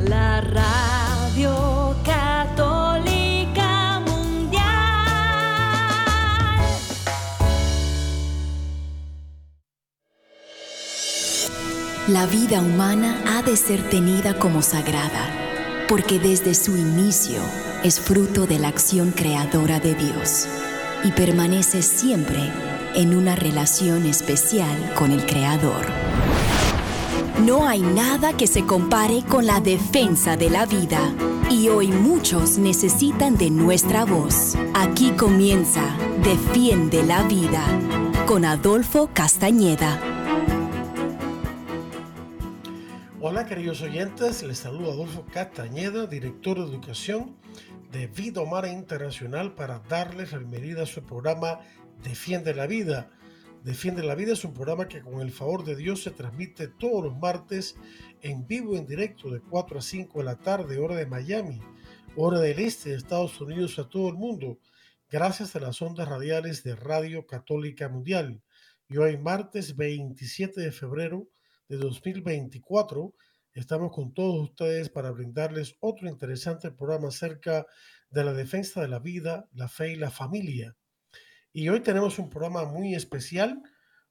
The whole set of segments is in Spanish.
la radio católica mundial. La vida humana ha de ser tenida como sagrada, porque desde su inicio es fruto de la acción creadora de Dios y permanece siempre en una relación especial con el Creador. No hay nada que se compare con la defensa de la vida y hoy muchos necesitan de nuestra voz. Aquí comienza Defiende la Vida con Adolfo Castañeda. Hola queridos oyentes, les saluda Adolfo Castañeda, director de educación de Vida Humana Internacional para darles la bienvenida a su programa Defiende la Vida. Defiende la Vida es un programa que con el favor de Dios se transmite todos los martes en vivo en directo de 4 a 5 de la tarde, hora de Miami, hora del este de Estados Unidos a todo el mundo, gracias a las ondas radiales de Radio Católica Mundial. Y hoy martes 27 de febrero de 2024 estamos con todos ustedes para brindarles otro interesante programa acerca de la defensa de la vida, la fe y la familia. Y hoy tenemos un programa muy especial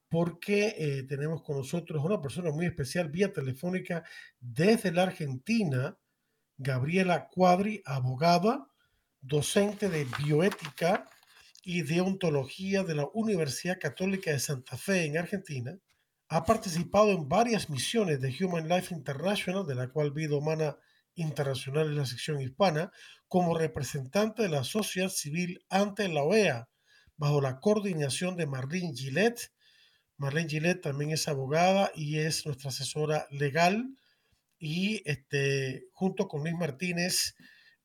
porque eh, tenemos con nosotros una persona muy especial vía telefónica desde la Argentina, Gabriela Cuadri, abogada, docente de bioética y deontología de la Universidad Católica de Santa Fe en Argentina. Ha participado en varias misiones de Human Life International, de la cual Vida Humana Internacional es la sección hispana, como representante de la sociedad civil ante la OEA bajo la coordinación de Marlene Gillette. Marlene Gillette también es abogada y es nuestra asesora legal. Y este, junto con Luis Martínez,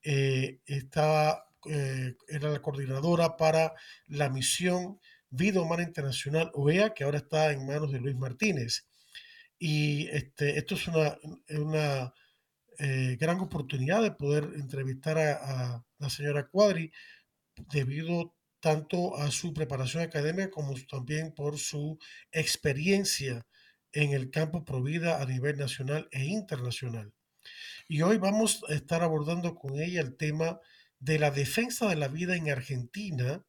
eh, estaba, eh, era la coordinadora para la misión Vida Humana Internacional OEA, que ahora está en manos de Luis Martínez. Y este, esto es una, una eh, gran oportunidad de poder entrevistar a, a la señora Cuadri debido tanto a su preparación académica como también por su experiencia en el campo Provida a nivel nacional e internacional. Y hoy vamos a estar abordando con ella el tema de la defensa de la vida en Argentina,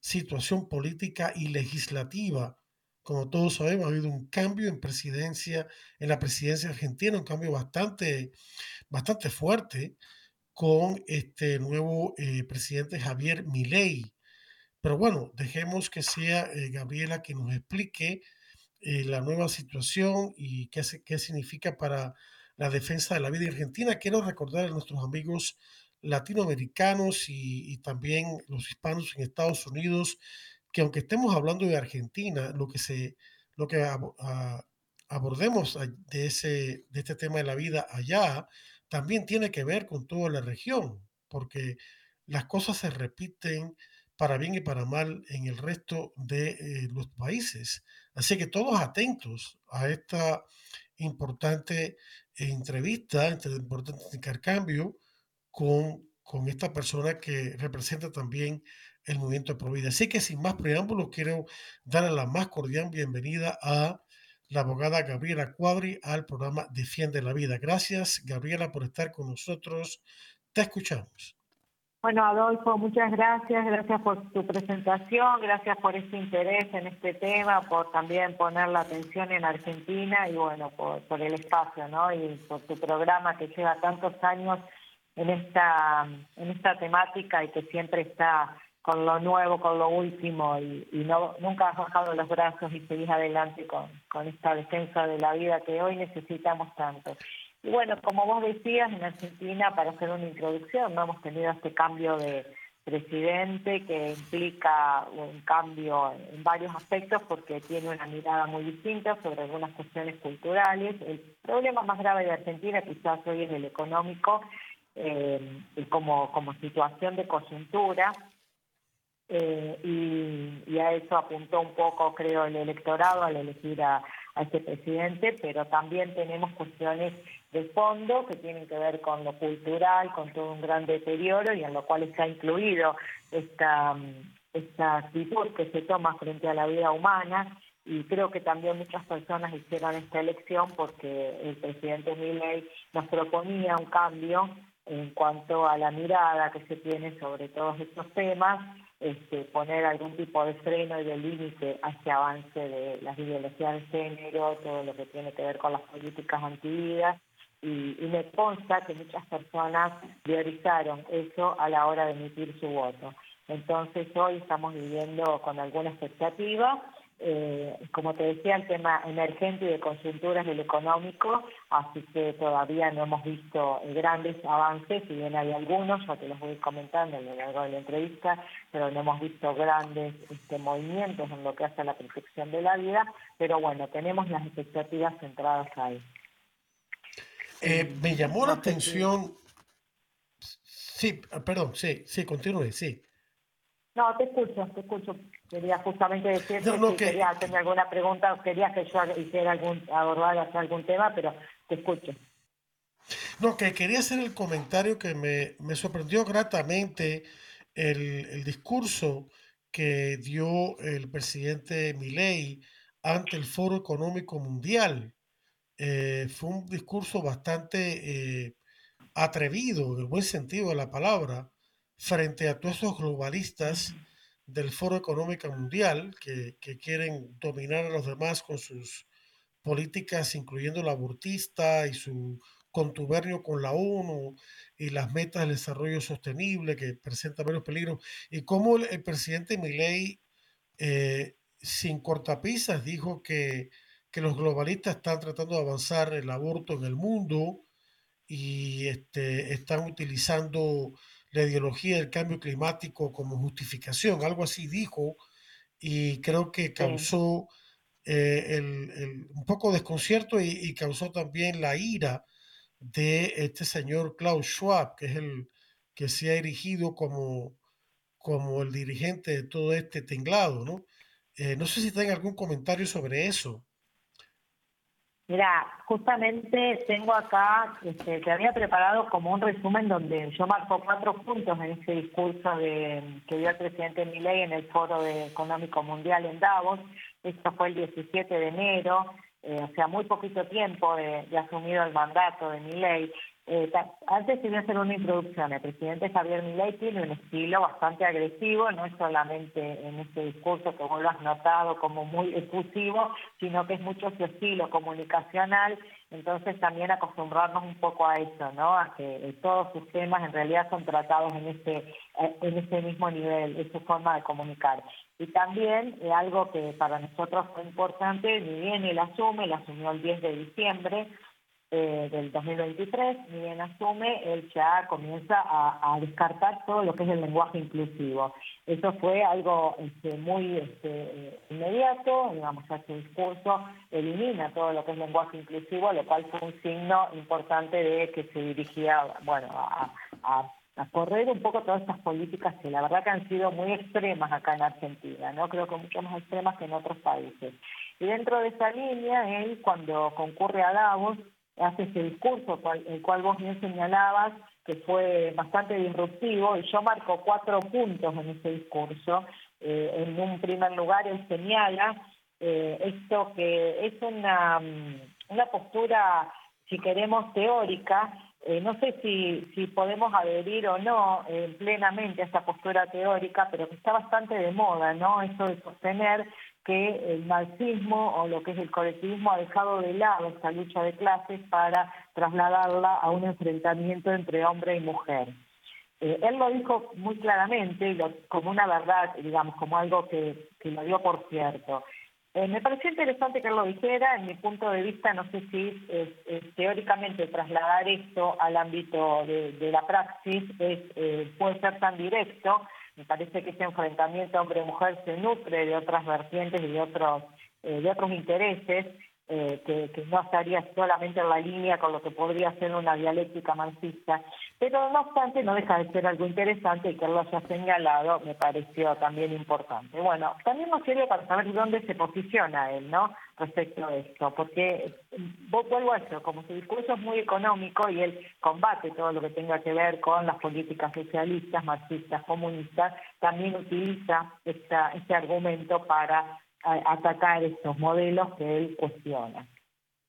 situación política y legislativa. Como todos sabemos, ha habido un cambio en presidencia, en la presidencia argentina, un cambio bastante, bastante fuerte con este nuevo eh, presidente Javier Milei. Pero bueno, dejemos que sea eh, Gabriela que nos explique eh, la nueva situación y qué, significa para la defensa de la vida argentina. Quiero recordar a nuestros amigos latinoamericanos y, también los hispanos en Estados Unidos que aunque estemos hablando de Argentina, lo que, se, lo que abordemos de, ese, de este tema de la vida allá también tiene que ver con toda la región, porque las cosas se repiten para bien y para mal en el resto de eh, los países. Así que todos atentos a esta importante entrevista, este importante intercambio con, con esta persona que representa también el movimiento de Provida. Así que sin más preámbulos, quiero darle la más cordial bienvenida a la abogada Gabriela Cuadri al programa Defiende la Vida. Gracias, Gabriela, por estar con nosotros. Te escuchamos. Bueno, Adolfo, muchas gracias, gracias por tu presentación, gracias por este interés en este tema, por también poner la atención en Argentina y bueno, por, el espacio, ¿no? Y por tu programa que lleva tantos años en esta, en esta temática y que siempre está con lo nuevo, con lo último y, y no nunca has bajado los brazos y seguís adelante con, con esta defensa de la vida que hoy necesitamos tanto. Y bueno, como vos decías, en Argentina, para hacer una introducción, no hemos tenido este cambio de presidente que implica un cambio en varios aspectos porque tiene una mirada muy distinta sobre algunas cuestiones culturales. El problema más grave de Argentina quizás hoy es el económico eh, como, como situación de coyuntura. Eh, y, y, a eso apuntó un poco, creo, el electorado al elegir a, a este presidente, pero también tenemos cuestiones de fondo que tienen que ver con lo cultural, con todo un gran deterioro y en lo cual está incluido esta, esta actitud que se toma frente a la vida humana. Y creo que también muchas personas hicieron esta elección porque el presidente Milley nos proponía un cambio en cuanto a la mirada que se tiene sobre todos estos temas, este, poner algún tipo de freno y de límite a este avance de las ideologías de género, todo lo que tiene que ver con las políticas antividas, y, me consta que muchas personas priorizaron eso a la hora de emitir su voto. Entonces hoy estamos viviendo con alguna expectativa eh, como te decía, el tema emergente y de coyunturas del económico, así que todavía no hemos visto grandes avances, si bien hay algunos, ya te los voy comentando a lo largo de la entrevista, pero no hemos visto grandes este, movimientos en lo que hace a la protección de la vida, pero bueno, tenemos las expectativas centradas ahí. Eh, me llamó la atención, sí, perdón, sí, sí, continúe, sí. No, te escucho, te escucho. Quería justamente decirte si quería hacerme alguna pregunta o quería que yo hiciera algún, abordar algún tema, pero te escucho. No, que quería hacer el comentario que me, me sorprendió gratamente el, el, discurso que dio el presidente Milei ante el Foro Económico Mundial. Eh, fue un discurso bastante eh, atrevido, en el buen sentido de la palabra, frente a todos esos globalistas del Foro Económico Mundial que, quieren dominar a los demás con sus políticas, incluyendo la abortista y su contubernio con la ONU y las metas del desarrollo sostenible que presentan menos peligro, y cómo el, presidente Milei, eh, sin cortapisas, dijo que, que, los globalistas están tratando de avanzar el aborto en el mundo y este, están utilizando la ideología del cambio climático como justificación, algo así dijo, y creo que causó eh, el, un poco desconcierto y, causó también la ira de este señor Klaus Schwab, que es el que se ha erigido como, como el dirigente de todo este tinglado, ¿no? Eh, no sé si tienen algún comentario sobre eso. Mira, justamente tengo acá, este, te había preparado como un resumen donde yo marco cuatro puntos en ese discurso de, que dio el presidente Milei en el Foro Económico Mundial en Davos. Esto fue el 17 de enero, eh, o sea, muy poquito tiempo de, de asumido el mandato de Milei. Eh, antes quería hacer una introducción. El presidente Javier Milei tiene un estilo bastante agresivo, no es solamente en este discurso que vos lo has notado como muy efusivo, sino que es mucho su estilo comunicacional. Entonces también acostumbrarnos un poco a eso, ¿no? A que eh, todos sus temas en realidad son tratados en este eh, en ese mismo nivel, es su forma de comunicar. Y también algo que para nosotros fue importante, ni bien él asume, él asumió el 10 de diciembre eh, del 2023, ni bien asume, él ya comienza a, descartar todo lo que es el lenguaje inclusivo. Eso fue algo este, muy este, inmediato, digamos, ya su discurso elimina todo lo que es lenguaje inclusivo, lo cual fue un signo importante de que se dirigía, bueno, a, a correr un poco todas estas políticas que la verdad que han sido muy extremas acá en Argentina, ¿no? Creo que mucho más extremas que en otros países. Y dentro de esa línea, él cuando concurre a Davos, hace ese discurso, el cual vos bien señalabas, que fue bastante disruptivo, y yo marco cuatro puntos en ese discurso. Eh, en un primer lugar, él señala eh, esto que es una, mm, una postura, si queremos, teórica, eh, no sé si, si podemos adherir o no plenamente a esta postura teórica, pero que está bastante de moda, ¿no? Eso de sostener que el marxismo o lo que es el colectivismo ha dejado de lado esta lucha de clases para trasladarla a un enfrentamiento entre hombre y mujer. Eh, él lo dijo muy claramente, como una verdad, digamos, como algo que, lo dio por cierto. Eh, me pareció interesante que él lo dijera, en mi punto de vista no sé si teóricamente trasladar esto al ámbito de, la praxis es, eh, puede ser tan directo, me parece que ese enfrentamiento hombre-mujer se nutre de otras vertientes y de otros, eh, de otros intereses eh, que, no estaría solamente en la línea con lo que podría ser una dialéctica marxista, pero no obstante no deja de ser algo interesante y que lo haya señalado me pareció también importante. Bueno, también nos sirve para saber dónde se posiciona él, ¿no? Respecto a esto, porque vuelvo a eso, como su discurso es muy económico y él combate todo lo que tenga que ver con las políticas socialistas, marxistas, comunistas, también utiliza esta, este argumento para atacar estos modelos que él cuestiona.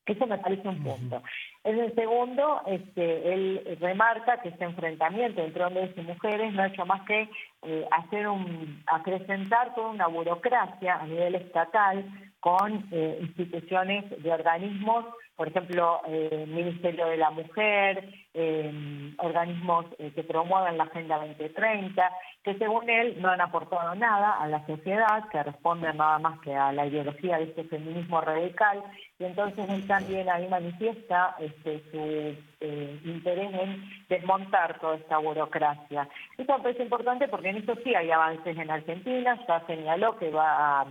Eso me parece un punto. En el segundo, este, él remarca que este enfrentamiento entre hombres y mujeres no ha hecho más que eh, hacer un, acrecentar toda una burocracia a nivel estatal con eh, instituciones de organismos por ejemplo, eh, Ministerio de la Mujer, eh, organismos eh, que promueven la Agenda 2030, que según él no han aportado nada a la sociedad, que responden nada más que a la ideología de este feminismo radical, y entonces él también ahí manifiesta este, su eh, interés en desmontar toda esta burocracia. Esto me parece importante porque en eso sí hay avances en Argentina, ya señaló que va a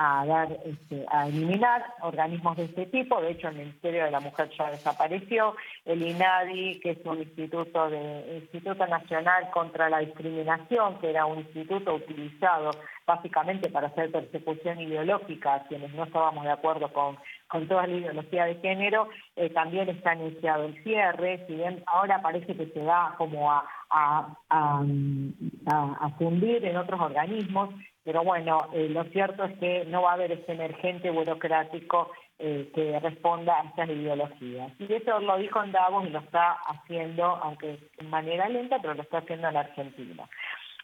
a dar este, a eliminar organismos de este tipo. De hecho, el Ministerio de la Mujer ya desapareció. El INADI, que es un instituto de Instituto Nacional contra la Discriminación, que era un instituto utilizado básicamente para hacer persecución ideológica a quienes no estábamos de acuerdo con, con toda la ideología de género, eh, también está anunciado el cierre, si ahora parece que se va como a, a fundir en otros organismos, pero bueno, eh, lo cierto es que no va a haber ese emergente burocrático eh, que responda a estas ideologías. Y eso lo dijo en Davos y lo está haciendo, aunque de manera lenta, pero lo está haciendo en la Argentina.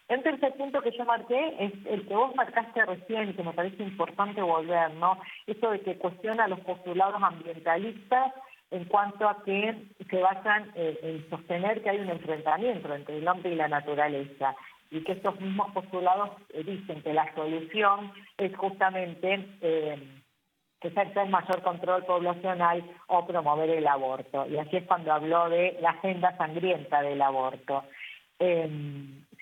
El tercer punto que yo marqué es el que vos marcaste recién que me parece importante volver, ¿no? Eso de que cuestiona los postulados ambientalistas en cuanto a que se basan eh, en sostener que hay un enfrentamiento entre el hombre y la naturaleza y que estos mismos postulados eh, dicen que la solución es justamente eh, ejercer mayor control poblacional o promover el aborto. Y así es cuando habló de la agenda sangrienta del aborto. Eh,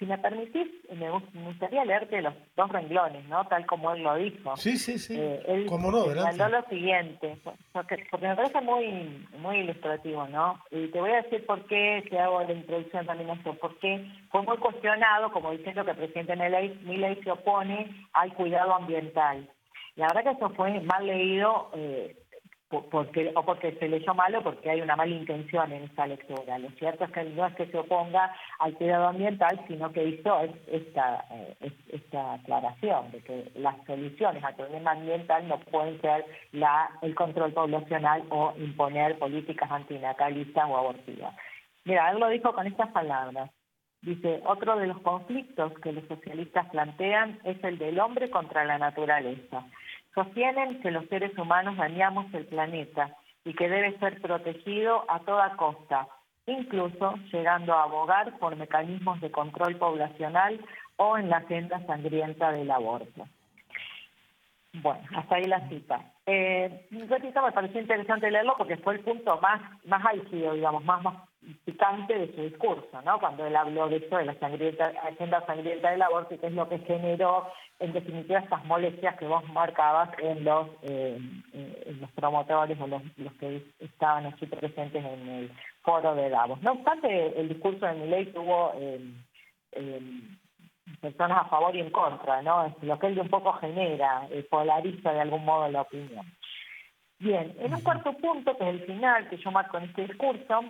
si me permitís, me gustaría leerte los dos renglones, ¿no? Tal como él lo dijo. Sí, sí, sí. Eh, él ¿Cómo no? lo siguiente, porque, me parece muy muy ilustrativo, ¿no? Y te voy a decir por qué, te hago la introducción también a esto, porque fue muy cuestionado, como diciendo que el presidente Milei se opone al cuidado ambiental. La verdad que eso fue mal leído eh, porque o porque se leyó malo porque hay una mala intención en esta lectura. Lo cierto es que no es que se oponga al cuidado ambiental, sino que hizo esta, eh, esta aclaración de que las soluciones al problema ambiental no pueden ser la, el control poblacional o imponer políticas antinatalistas o abortivas. Mira, él lo dijo con estas palabras. Dice, otro de los conflictos que los socialistas plantean es el del hombre contra la naturaleza. Sostienen que los seres humanos dañamos el planeta y que debe ser protegido a toda costa, incluso llegando a abogar por mecanismos de control poblacional o en la agenda sangrienta del aborto. Bueno, hasta ahí la cita. Eh, me pareció interesante leerlo porque fue el punto más, más álgido, digamos, más picante de su discurso, ¿no? Cuando él habló de eso, de la sangrienta, agenda sangrienta del aborto y que es lo que generó, en definitiva, estas molestias que vos marcabas en los, eh, en los promotores o los, los que estaban aquí presentes en el foro de Davos. No obstante, el discurso de Milei tuvo eh, eh, personas a favor y en contra, ¿no? Es lo que él un poco genera, polariza de algún modo la opinión. Bien, en un cuarto punto, que es el final que yo marco en este discurso,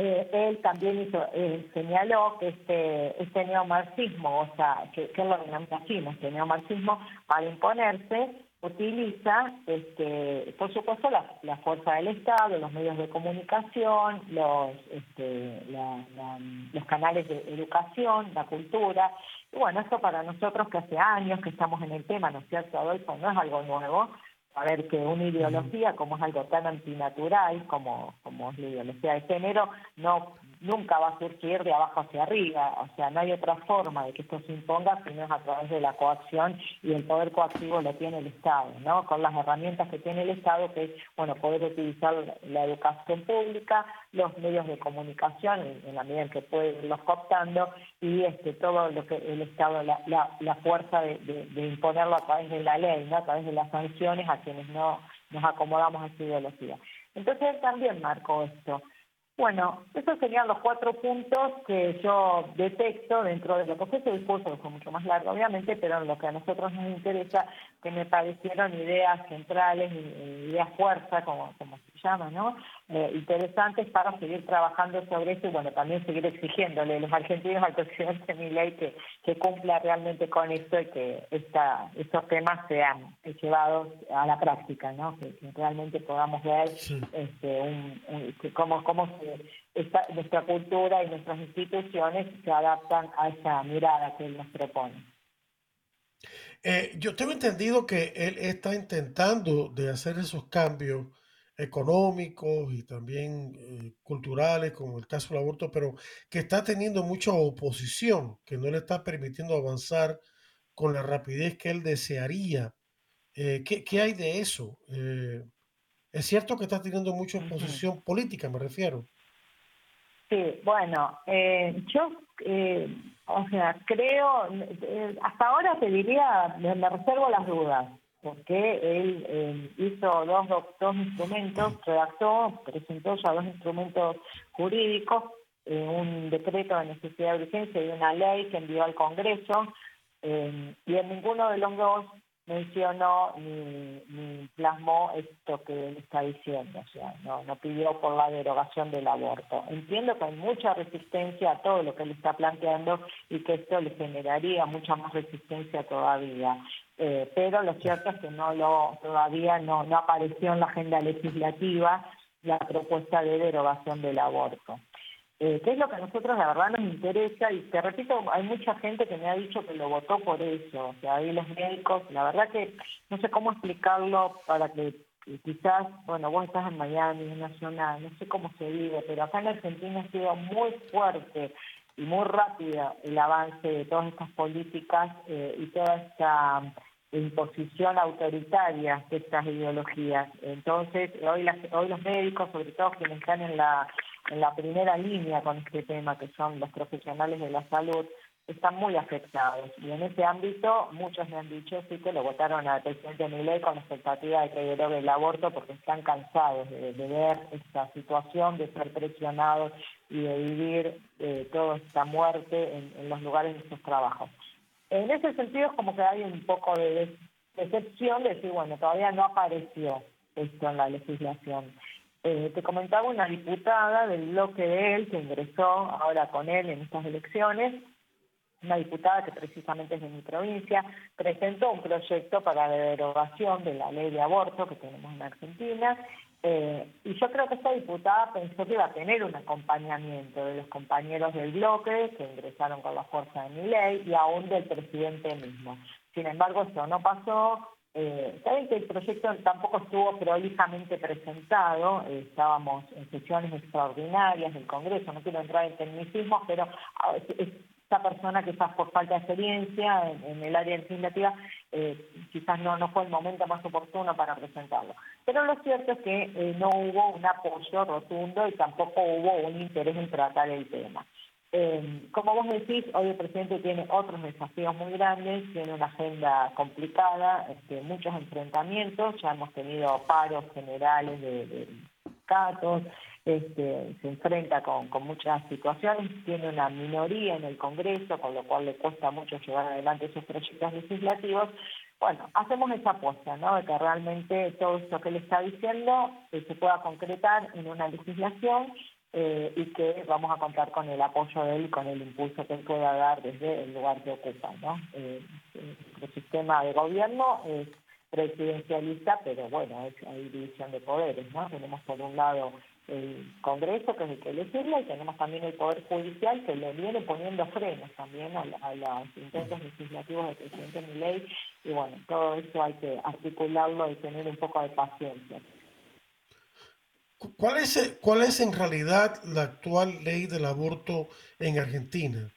eh, él también hizo, eh, señaló que este, este neomarxismo, o sea, que, que lo denomina así, este neomarxismo, para imponerse, utiliza, este, por supuesto, la, la, fuerza del Estado, los medios de comunicación, los, este, los canales de educación, la cultura. Y bueno, esto para nosotros que hace años que estamos en el tema, ¿no es cierto, Adolfo? No es algo nuevo a ver que una ideología como es algo tan antinatural como, como es la ideología de género, no nunca va a surgir de abajo hacia arriba, o sea, no hay otra forma de que esto se imponga sino es a través de la coacción y el poder coactivo lo tiene el Estado, ¿no? Con las herramientas que tiene el Estado, que es, bueno, poder utilizar la educación pública, los medios de comunicación, en, la medida en que puede irlos cooptando, y este todo lo que el Estado, la, la, fuerza de, de, imponerlo a través de la ley, ¿no? A través de las sanciones a quienes no nos acomodamos a esa ideología. Entonces él también marcó esto. Bueno, esos serían los cuatro puntos que yo detecto dentro de lo que fue ese discurso, que fue mucho más largo obviamente, pero lo que a nosotros nos interesa que me parecieron ideas centrales, ideas fuerza, como, como se llama, ¿no? Eh, interesantes para seguir trabajando sobre eso y bueno, también seguir exigiéndole a los argentinos al presidente Milei que, que cumpla realmente con esto y que esta, estos temas sean llevados a la práctica, ¿no? Que, realmente podamos ver este, un, cómo, cómo esta, nuestra cultura y nuestras instituciones se adaptan a esa mirada que él nos propone. Eh, yo tengo entendido que él está intentando de hacer esos cambios económicos y también eh, culturales, como el caso del aborto, pero que está teniendo mucha oposición, que no le está permitiendo avanzar con la rapidez que él desearía. Eh, ¿qué, hay de eso? es cierto que está teniendo mucha oposición política, me refiero. Sí, bueno, yo o sea, creo, eh, hasta ahora te diría, me, reservo las dudas, porque él eh, hizo dos, dos instrumentos, redactó, presentó ya dos instrumentos jurídicos, eh, un decreto de necesidad de urgencia y una ley que envió al Congreso, y en ninguno de los dos mencionó ni, plasmó esto que él está diciendo, o sea, no, no pidió por la derogación del aborto. Entiendo que hay mucha resistencia a todo lo que él está planteando y que esto le generaría mucha más resistencia todavía. Eh, pero lo cierto es que no lo todavía no, no apareció en la agenda legislativa la propuesta de derogación del aborto. Eh, ¿Qué es lo que a nosotros la verdad nos interesa? Y te repito, hay mucha gente que me ha dicho que lo votó por eso. O sea, ahí los médicos, la verdad que no sé cómo explicarlo para que quizás, bueno, vos estás en Miami, en una zona, no sé cómo se vive, pero acá en Argentina ha sido muy fuerte y muy rápido el avance de todas estas políticas eh, y toda esta imposición autoritaria de estas ideologías. Entonces, hoy, las, hoy los médicos, sobre todo quienes están en la en la primera línea con este tema, que son los profesionales de la salud, están muy afectados. Y en ese ámbito, muchos me han dicho sí que lo votaron al presidente Milei con la expectativa de que derogue el aborto porque están cansados de, ver esta situación, de ser presionados y de vivir eh, toda esta muerte en, los lugares de sus trabajos. En ese sentido es como que hay un poco de decepción de decir, bueno, todavía no apareció esto en la legislación. Eh, te comentaba una diputada del bloque de él que ingresó ahora con él en estas elecciones, una diputada que precisamente es de mi provincia, presentó un proyecto para la derogación de la ley de aborto que tenemos en Argentina. Eh, y yo creo que esta diputada pensó que iba a tener un acompañamiento de los compañeros del bloque que ingresaron con la fuerza de mi ley y aún del presidente mismo. Sin embargo, eso no pasó, eh, Saben que el proyecto tampoco estuvo prolijamente presentado, estábamos en sesiones extraordinarias del Congreso, no quiero entrar en tecnicismos, pero esta persona está por falta de experiencia en, el área legislativa, eh, quizás no, no fue el momento más oportuno para presentarlo. Pero lo cierto es que eh, no hubo un apoyo rotundo y tampoco hubo un interés en tratar el tema. Eh, como vos decís, hoy el presidente tiene otros desafíos muy grandes, tiene una agenda complicada, este, muchos enfrentamientos, ya hemos tenido paros generales de, de este, se enfrenta con, con muchas situaciones, tiene una minoría en el Congreso, con lo cual le cuesta mucho llevar adelante sus proyectos legislativos. Bueno, hacemos esa apuesta, ¿no? De que realmente todo esto que le está diciendo eh, se pueda concretar en una legislación eh, y que vamos a contar con el apoyo de él y con el impulso que él pueda dar desde el lugar que ocupa. ¿no? Eh, el sistema de gobierno es presidencialista, pero bueno, es, hay división de poderes. ¿no? Tenemos por un lado el Congreso, que es el que legisla, y tenemos también el Poder Judicial, que le viene poniendo frenos también a, a los intentos legislativos del presidente Milei, y bueno, todo eso hay que articularlo y tener un poco de paciencia. ¿Cuál es, ¿Cuál es en realidad la actual ley del aborto en Argentina?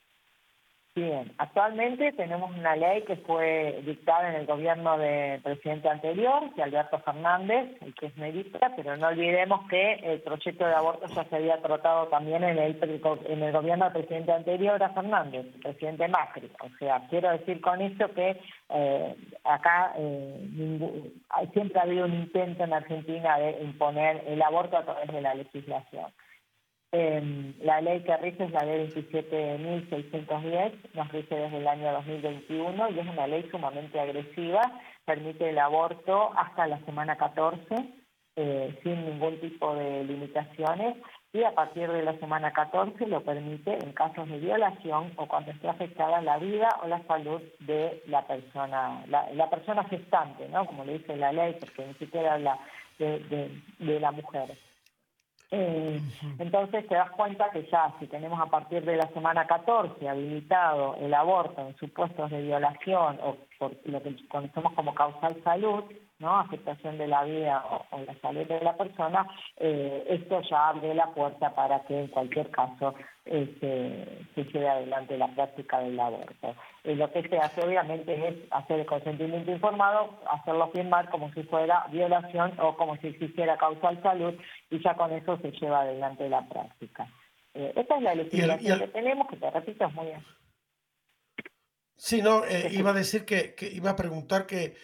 Bien, actualmente tenemos una ley que fue dictada en el gobierno del presidente anterior, que Alberto Fernández, el que es medista, pero no olvidemos que el proyecto de aborto ya se había tratado también en el, en el gobierno del presidente anterior a Fernández, el presidente Macri. O sea, quiero decir con esto que eh, acá eh, siempre ha habido un intento en Argentina de imponer el aborto a través de la legislación. Eh, la ley que rige es la ley 27.610, nos rige desde el año 2021 y es una ley sumamente agresiva permite el aborto hasta la semana 14, eh, sin ningún tipo de limitaciones, y a partir de la semana 14 lo permite en casos de violación o cuando esté afectada la vida o la salud de la persona, la, persona gestante, ¿no? Como le dice la ley, porque ni siquiera habla de, de la mujer. Eh, entonces te das cuenta que ya si tenemos a partir de la semana 14 habilitado el aborto en supuestos de violación o por lo que conocemos como causal salud, ¿no? afectación de la vida o, la salud de la persona, eh, esto ya abre la puerta para que en cualquier caso este, se lleve adelante la práctica del aborto. Y lo que se hace obviamente es hacer el consentimiento informado, hacerlo firmar como si fuera violación o como si existiera causal salud y ya con eso se lleva adelante la práctica. Eh, esta es la legislación que tenemos, que te repito, es muy. Sí, no, eh, iba a decir que, que iba a preguntar que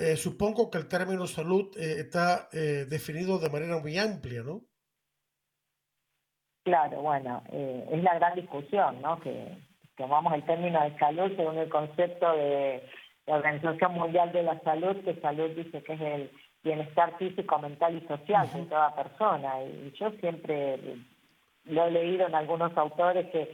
eh, supongo que el término salud eh, está eh, definido de manera muy amplia, ¿no? Claro, bueno, es la gran discusión, ¿no? Que tomamos el término de salud según el concepto de la Organización Mundial de la Salud, que salud dice que es el bienestar físico, mental y social de toda persona. Y yo siempre lo he leído en algunos autores que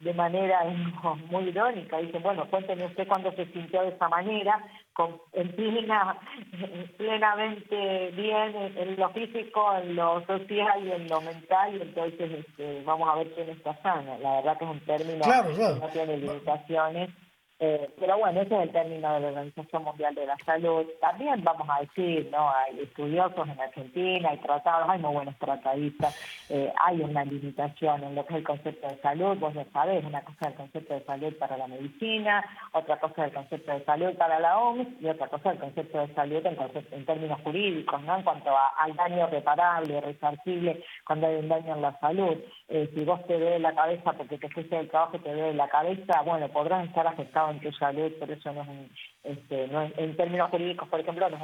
de manera muy irónica. Dice, bueno, cuénteme usted cuándo se sintió de esa manera, con, en plena, plenamente bien en, lo físico, en lo social y en lo mental, y entonces este, vamos a ver quién está sana. La verdad que es un término que no tiene limitaciones. Eh, pero bueno, ese es el término de la Organización Mundial de la Salud. También vamos a decir, ¿no? Hay estudiosos en Argentina, hay tratados, hay muy buenos tratadistas, eh, hay una limitación en lo que es el concepto de salud, vos ya sabés, una cosa es el concepto de salud para la medicina, otra cosa es el concepto de salud para la OMS y otra cosa el concepto de salud en, términos jurídicos, ¿no? En cuanto al daño reparable, resarcible, cuando hay un daño en la salud. Eh, si vos te ves la cabeza porque te fuiste del trabajo te duele la cabeza, bueno, podrás estar afectado en tu salud, pero eso no es un, este, no en términos jurídicos, por ejemplo, no es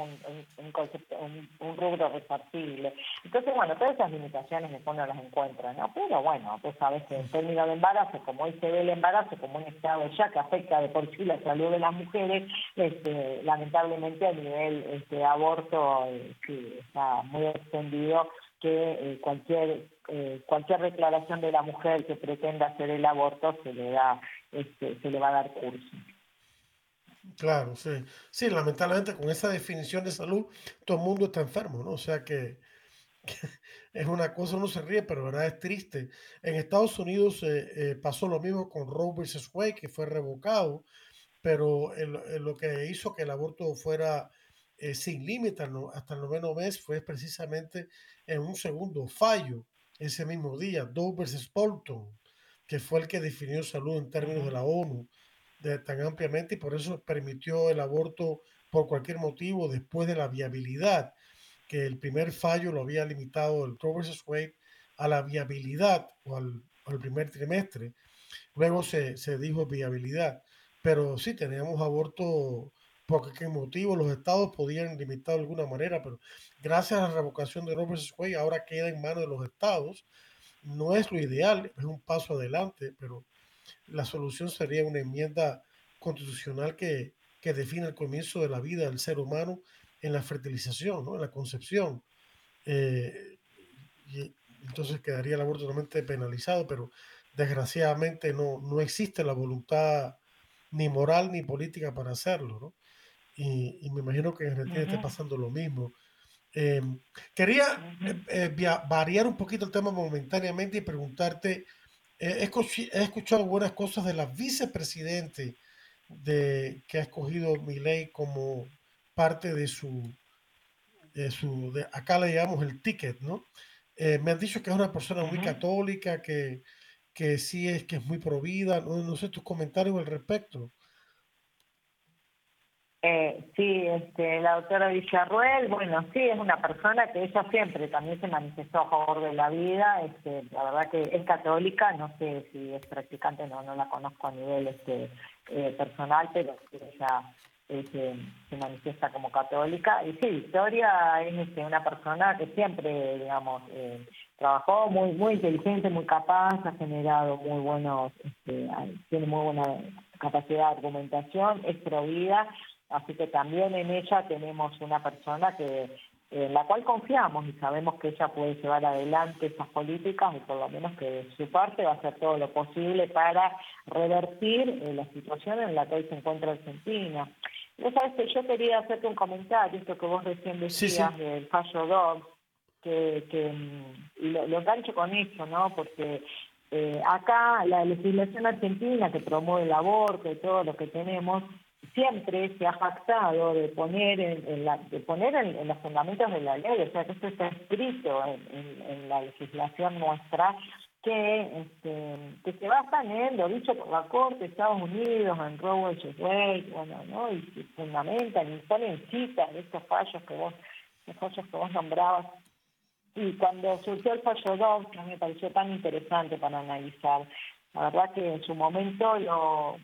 un, concepto, un, rubro resarcible. Entonces, bueno, todas esas limitaciones después uno las encuentra, ¿no? Pero bueno, pues sabes que en términos de embarazo, como hoy se ve el embarazo como un estado ya que afecta de por sí la salud de las mujeres, este, lamentablemente a nivel este, aborto eh, está muy extendido que eh, cualquier eh, cualquier declaración de la mujer que pretenda hacer el aborto se le da este, se le va a dar curso. Claro, sí. Sí, lamentablemente con esa definición de salud todo el mundo está enfermo, ¿no? O sea que, es una cosa, uno se ríe, pero verdad es triste. En Estados Unidos eh, eh, pasó lo mismo con Roe vs. Wade, que fue revocado, pero lo que hizo que el aborto fuera sin límite hasta el noveno mes fue precisamente en un segundo fallo ese mismo día, Doe versus Bolton, que fue el que definió salud en términos de la ONU de, tan ampliamente y por eso permitió el aborto por cualquier motivo después de la viabilidad, que el primer fallo lo había limitado el Doe versus Wade a la viabilidad o al, primer trimestre. Luego se, se, dijo viabilidad. Pero sí, teníamos aborto por cualquier motivo. Los estados podían limitar de alguna manera, pero gracias a la revocación de Roe vs. Wade ahora queda en manos de los estados no es lo ideal, es un paso adelante, pero la solución sería una enmienda constitucional que, que define el comienzo de la vida del ser humano en la fertilización, ¿no? en la concepción. Eh, y entonces quedaría el aborto totalmente penalizado, pero desgraciadamente no, no existe la voluntad ni moral ni política para hacerlo. ¿no? Y, me imagino que en Argentina está pasando lo mismo. Em, quería eh, eh, variar un poquito el tema momentáneamente y preguntarte, he, escuchado buenas cosas de la vicepresidente de, que ha escogido ley como parte de su, de su de, acá le llamamos el ticket, ¿no? Eh, me han dicho que es una persona muy católica, que, que sí es que es muy provida, no, no sé tus comentarios al respecto. Eh, sí, este, la doctora Villarruel, bueno, sí, es una persona que ella siempre también se manifestó a favor de la vida, este, la verdad que es católica, no sé si es practicante, no, no la conozco a nivel este, eh, personal, pero ella este, se manifiesta como católica. Y sí, Victoria es este, una persona que siempre, digamos, eh, trabajó muy muy inteligente, muy capaz, ha generado muy buenos, este, tiene muy buena capacidad de argumentación, es provida Así que también en ella tenemos una persona que en la cual confiamos y sabemos que ella puede llevar adelante esas políticas y por lo menos que de su parte va a hacer todo lo posible para revertir eh, la situación en la que hoy se encuentra Argentina. No sabes que yo quería hacerte un comentario, esto que vos recién decías del fallo DOG, que, que mm, lo, lo engancho con eso, ¿no? Porque eh, acá la legislación argentina que promueve el aborto y todo lo que tenemos siempre se ha jactado de poner en, la, de poner en, los fundamentos de la ley, o sea que esto está escrito en, la legislación nuestra que este, que se basan en lo dicho por la Corte de Estados Unidos, en Roe vs. Wade, bueno, ¿no? Y, y fundamentan y ponen citas de estos fallos que vos, los fallos que vos nombrabas. Y cuando surgió el fallo 2, que me pareció tan interesante para analizar, la verdad que en su momento lo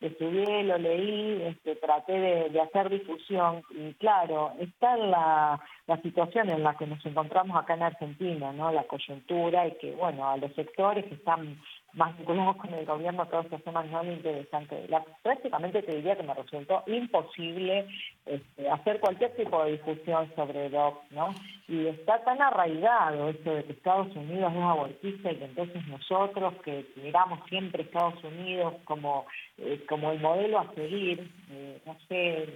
estudié, lo leí, este, traté de, hacer difusión y claro, está la, la situación en la que nos encontramos acá en Argentina, ¿no? La coyuntura y que, bueno, a los sectores que están más vinculados con el gobierno, todos estos temas no interesante. La, prácticamente te diría que me resultó imposible este, hacer cualquier tipo de difusión sobre DOC, ¿no? Y está tan arraigado esto de que Estados Unidos es abortista y que entonces nosotros que miramos siempre Estados Unidos como, eh, como el modelo a seguir, eh, no sé,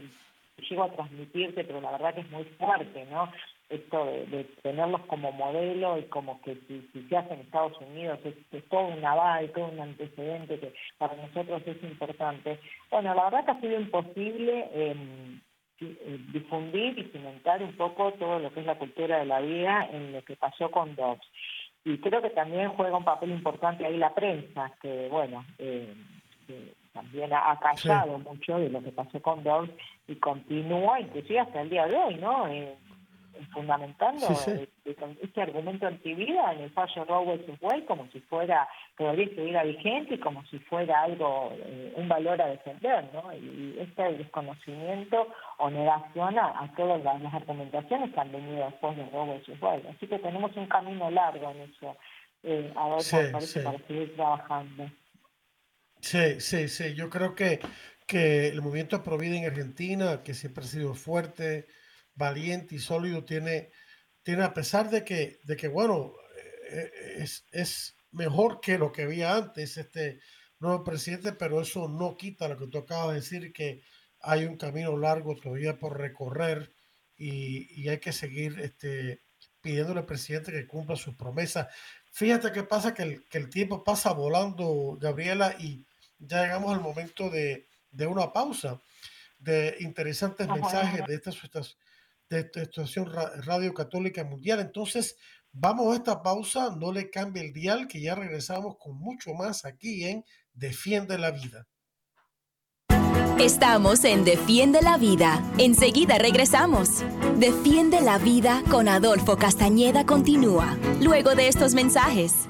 llego a transmitirte, pero la verdad que es muy fuerte, ¿no? Esto de, tenerlos como modelo y como que si, se hace en Estados Unidos es, todo un aval, todo un antecedente que para nosotros es importante. Bueno, la verdad que ha sido imposible em, eh, difundir y cimentar un poco todo lo que es la cultura de la vida en lo que pasó con Dobbs. Y creo que también juega un papel importante ahí la prensa, que bueno, eh, también ha, callado mucho de lo que pasó con Dobbs y continúa, inclusive hasta el día de hoy, ¿no? Eh, fundamentando este argumento antivida en el fallo Roe vs. como si fuera, todavía estuviera vigente y como si fuera algo, eh, un valor a defender, ¿no? Y este desconocimiento o negación a, todas las, argumentaciones que han venido después de Roe vs. Así que tenemos un camino largo en eso, eh, a ver, parece, para seguir trabajando. Sí, sí, sí, yo creo que, que el movimiento Provida en Argentina, que siempre ha sido fuerte, valiente y sólido tiene, tiene a pesar de que, de que bueno, eh, es, es mejor que lo que había antes este nuevo presidente, pero eso no quita lo que tú acabas de decir, que hay un camino largo todavía por recorrer y, y hay que seguir este, pidiéndole al presidente que cumpla sus promesas. Fíjate que pasa que el, que el tiempo pasa volando, Gabriela, y ya llegamos al momento de, de una pausa de interesantes mensajes de estas, estas de esta estación Radio Católica Mundial. Entonces, vamos a esta pausa, no le cambie el dial, que ya regresamos con mucho más aquí en Defiende la Vida. Estamos en Defiende la Vida. Enseguida regresamos. Defiende la Vida con Adolfo Castañeda continúa, luego de estos mensajes.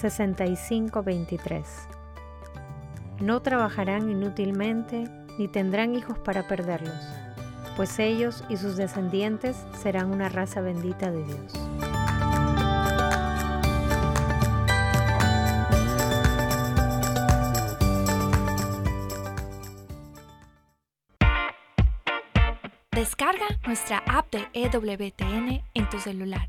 65:23 No trabajarán inútilmente ni tendrán hijos para perderlos, pues ellos y sus descendientes serán una raza bendita de Dios. Descarga nuestra app de EWTN en tu celular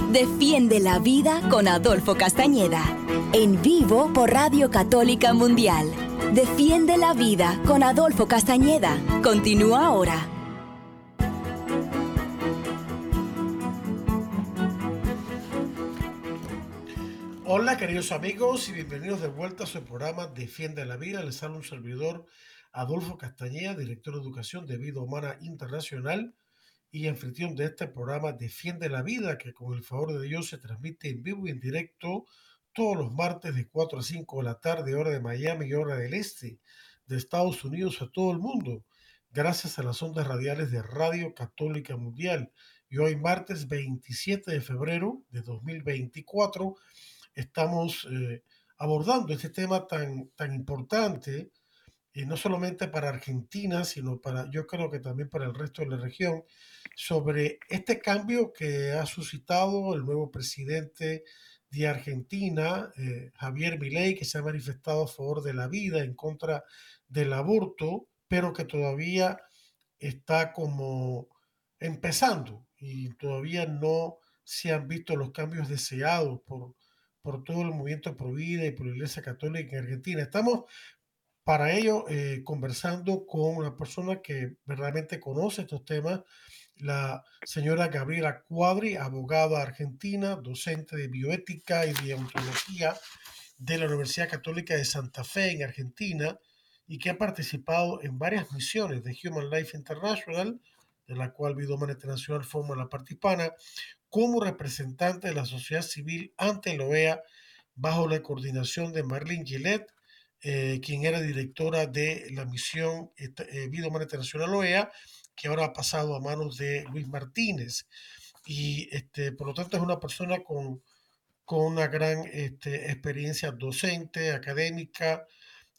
Defiende la vida con Adolfo Castañeda. En vivo por Radio Católica Mundial. Defiende la vida con Adolfo Castañeda. Continúa ahora. Hola queridos amigos y bienvenidos de vuelta a su programa Defiende la Vida. Les habla un servidor Adolfo Castañeda, director de Educación de Vida Humana Internacional y anfitrión de este programa Defiende la Vida, que con el favor de Dios se transmite en vivo y en directo todos los martes de 4 a 5 de la tarde, hora de Miami y hora del este de Estados Unidos a todo el mundo, gracias a las ondas radiales de Radio Católica Mundial. Y hoy martes 27 de febrero de 2024 estamos eh, abordando este tema tan, tan importante, y no solamente para Argentina, sino para, yo creo que también para el resto de la región, sobre este cambio que ha suscitado el nuevo presidente de Argentina, eh, Javier Milei, que se ha manifestado a favor de la vida, en contra del aborto, pero que todavía está como empezando y todavía no se han visto los cambios deseados por, por todo el movimiento pro vida y por la Iglesia Católica en Argentina. Estamos para ello eh, conversando con una persona que verdaderamente conoce estos temas, la señora Gabriela Cuadri, abogada argentina, docente de bioética y de ontología de la Universidad Católica de Santa Fe en Argentina y que ha participado en varias misiones de Human Life International, de la cual Humana Internacional forma la parte hispana, como representante de la sociedad civil ante la OEA bajo la coordinación de Marlene Gillette, eh, quien era directora de la misión eh, Vida Humana Internacional OEA, que ahora ha pasado a manos de Luis Martínez. Y este, por lo tanto es una persona con, con una gran este, experiencia docente, académica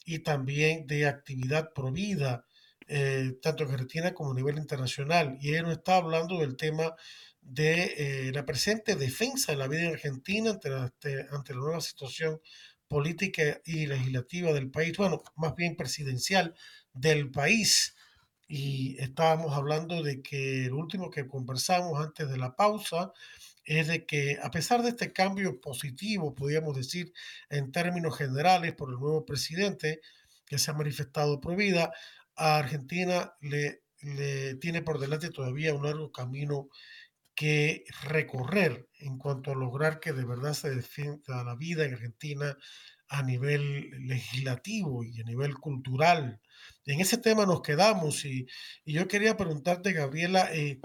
y también de actividad provida, eh, tanto en Argentina como a nivel internacional. Y él nos está hablando del tema de eh, la presente defensa de la vida en Argentina ante la, este, ante la nueva situación política y legislativa del país, bueno, más bien presidencial del país. Y estábamos hablando de que el último que conversamos antes de la pausa es de que a pesar de este cambio positivo, podríamos decir en términos generales por el nuevo presidente que se ha manifestado pro vida, a Argentina le, le tiene por delante todavía un largo camino que recorrer en cuanto a lograr que de verdad se defienda la vida en Argentina a nivel legislativo y a nivel cultural. En ese tema nos quedamos y, y yo quería preguntarte, Gabriela, eh,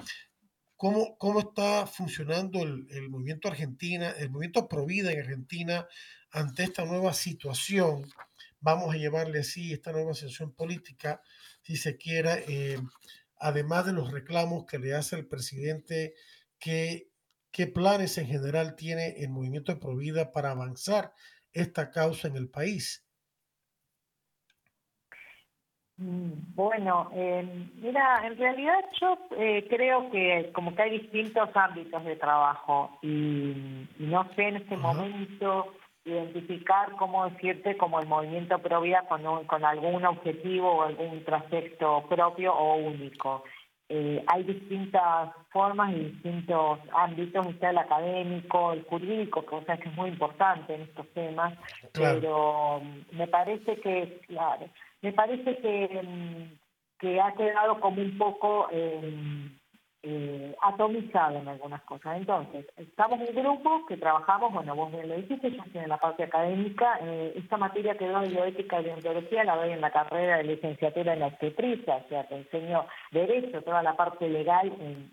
¿cómo, ¿cómo está funcionando el, movimiento argentina, el movimiento Provida en Argentina ante esta nueva situación? Vamos a llevarle así, esta nueva situación política, si se quiera, eh, además de los reclamos que le hace el presidente ¿qué, qué planes en general tiene el movimiento de Provida para avanzar esta causa en el país? Mm, bueno, eh, mira, en realidad yo eh, creo que como que hay distintos ámbitos de trabajo y, y no sé en este momento identificar cómo decirte como el movimiento pro vida con, un- con algún objetivo o algún trayecto propio o único. Eh, hay distintas formas y distintos ámbitos, está el académico, el jurídico, cosa que es muy importante en estos temas, Claro. pero mm, me parece que, claro, me parece que, mm, que ha quedado como un poco eh, eh, atomizado en algunas cosas. Entonces, estamos un grupo que trabajamos, bueno, vos bien lo dijiste, yo estoy en la parte académica, eh, esta materia que doy bioética y deontología la doy en la carrera de licenciatura en obstetricia, o sea, que enseño derecho, toda la parte legal en,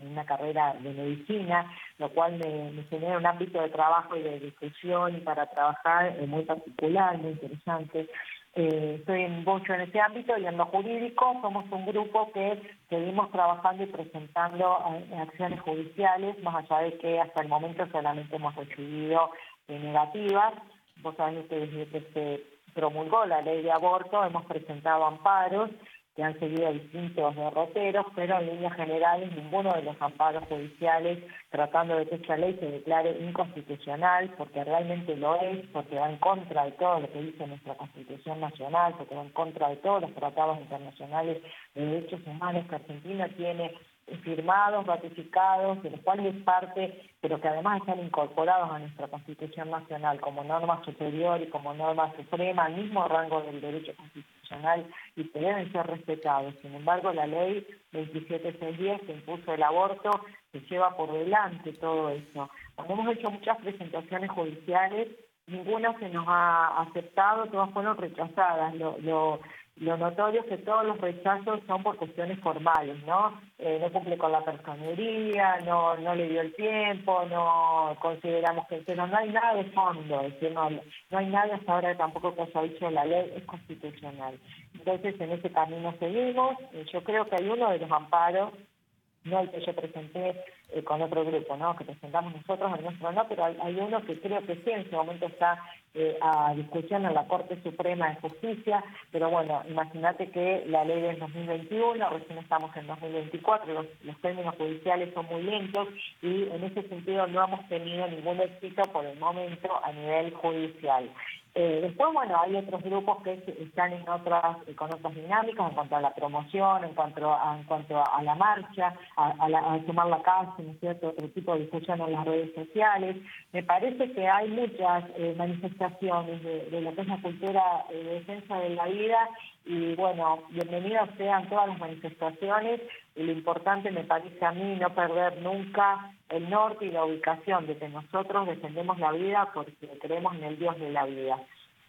una carrera de medicina, lo cual me, me genera un ámbito de trabajo y de discusión y para trabajar eh, muy particular, muy interesante. Eh, estoy mucho en ese ámbito y en lo jurídico somos un grupo que seguimos trabajando y presentando eh, acciones judiciales, más allá de que hasta el momento solamente hemos recibido negativas. Vos sabés que desde que se promulgó la ley de aborto hemos presentado amparos que han seguido distintos derroteros, pero en líneas generales ninguno de los amparos judiciales tratando de que esta ley se declare inconstitucional, porque realmente lo es, porque va en contra de todo lo que dice nuestra Constitución Nacional, porque va en contra de todos los tratados internacionales de derechos humanos que Argentina tiene firmados, ratificados, de los cuales es parte, pero que además están incorporados a nuestra Constitución Nacional como norma superior y como norma suprema, al mismo rango del derecho constitucional y que deben ser respetados. Sin embargo, la ley 27610 que impuso el aborto se lleva por delante todo eso. Hemos hecho muchas presentaciones judiciales, ninguna se nos ha aceptado, todas fueron rechazadas. Lo, lo notorio es que todos los rechazos son por cuestiones formales, ¿no? Eh, no cumple con la personería, no, no le dio el tiempo, no consideramos que... Pero no hay nada de fondo, es decir, no, no hay nada hasta ahora tampoco que haya dicho la ley es constitucional. Entonces, en ese camino seguimos. Yo creo que hay uno de los amparos no el que yo presenté eh, con otro grupo, ¿no? que presentamos nosotros, el nuestro no, pero hay, uno que creo que sí, en este momento está eh, a discusión en la Corte Suprema de Justicia, pero bueno, imagínate que la ley del 2021, recién estamos en 2024, los, los términos judiciales son muy lentos y en ese sentido no hemos tenido ningún éxito por el momento a nivel judicial. Eh, después, bueno, hay otros grupos que están en otras, con otras dinámicas en cuanto a la promoción, en cuanto a, en cuanto a la marcha, a, a, tomar la casa, ¿no es cierto? Otro tipo de discusión en las redes sociales. Me parece que hay muchas eh, manifestaciones de, de, lo que es la cultura eh, de defensa de la vida y bueno, bienvenidas sean todas las manifestaciones y lo importante me parece a mí no perder nunca el norte y la ubicación de que nosotros defendemos la vida porque creemos en el Dios de la vida.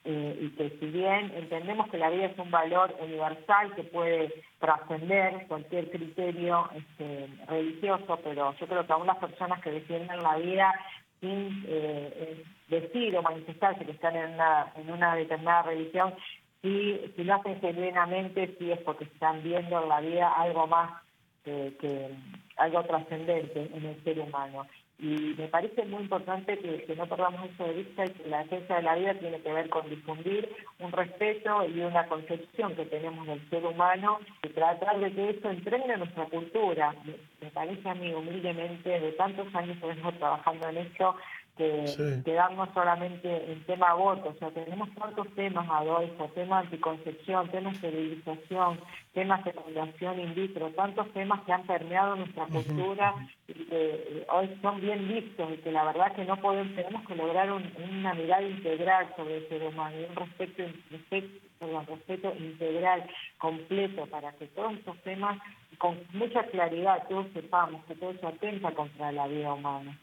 Eh, y que si bien entendemos que la vida es un valor universal que puede trascender cualquier criterio este, religioso, pero yo creo que aún las personas que defienden la vida sin eh, eh, decir o manifestarse que están en una, en una determinada religión, si, si lo hacen genuinamente, sí es porque están viendo en la vida algo más que, algo trascendente en el ser humano. Y me parece muy importante que, no perdamos eso de vista y que la defensa de la vida tiene que ver con difundir un respeto y una concepción que tenemos del ser humano y tratar de que eso entrene en nuestra cultura. Me, parece a mí humildemente, de tantos años que vengo trabajando en esto, que quedarnos solamente en tema aborto, o sea, tenemos tantos temas, Adolfo, temas anticoncepción, temas de sterilización, temas de fecundación in vitro, tantos temas que han permeado nuestra cultura y que eh, hoy son bien vistos y que la verdad que no podemos, tenemos que lograr una mirada integral sobre el ser humano y un respeto, respeto, respeto integral, completo, para que todos estos temas, con mucha claridad, todos sepamos que todo se atenta contra la vida humana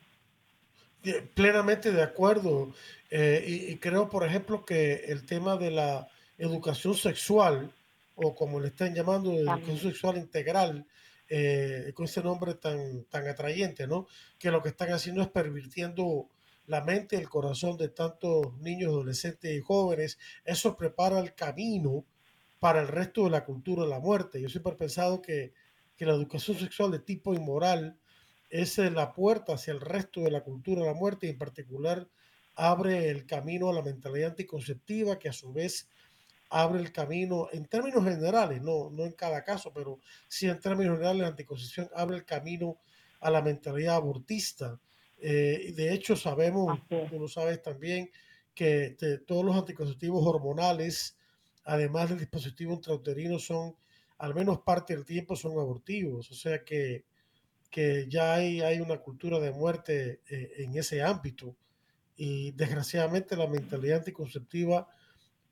plenamente de acuerdo. Eh, y, creo, por ejemplo, que el tema de la educación sexual, o como le están llamando, educación sexual integral, eh, con ese nombre tan, tan atrayente, ¿no? Que lo que están haciendo es pervirtiendo la mente y el corazón de tantos niños, adolescentes y jóvenes. Eso prepara el camino para el resto de la cultura de la muerte. Yo siempre he pensado que, que la educación sexual de tipo inmoral, es la puerta hacia el resto de la cultura de la muerte y en particular abre el camino a la mentalidad anticonceptiva que a su vez abre el camino en términos generales, no, no en cada caso, pero sí en términos generales la anticoncepción abre el camino a la mentalidad abortista. Eh, de hecho sabemos, tú lo sabes también, que todos los anticonceptivos hormonales, además del dispositivo intrauterino, son, al menos parte del tiempo, son abortivos. O sea que que ya hay, hay una cultura de muerte eh, en ese ámbito y desgraciadamente la mentalidad anticonceptiva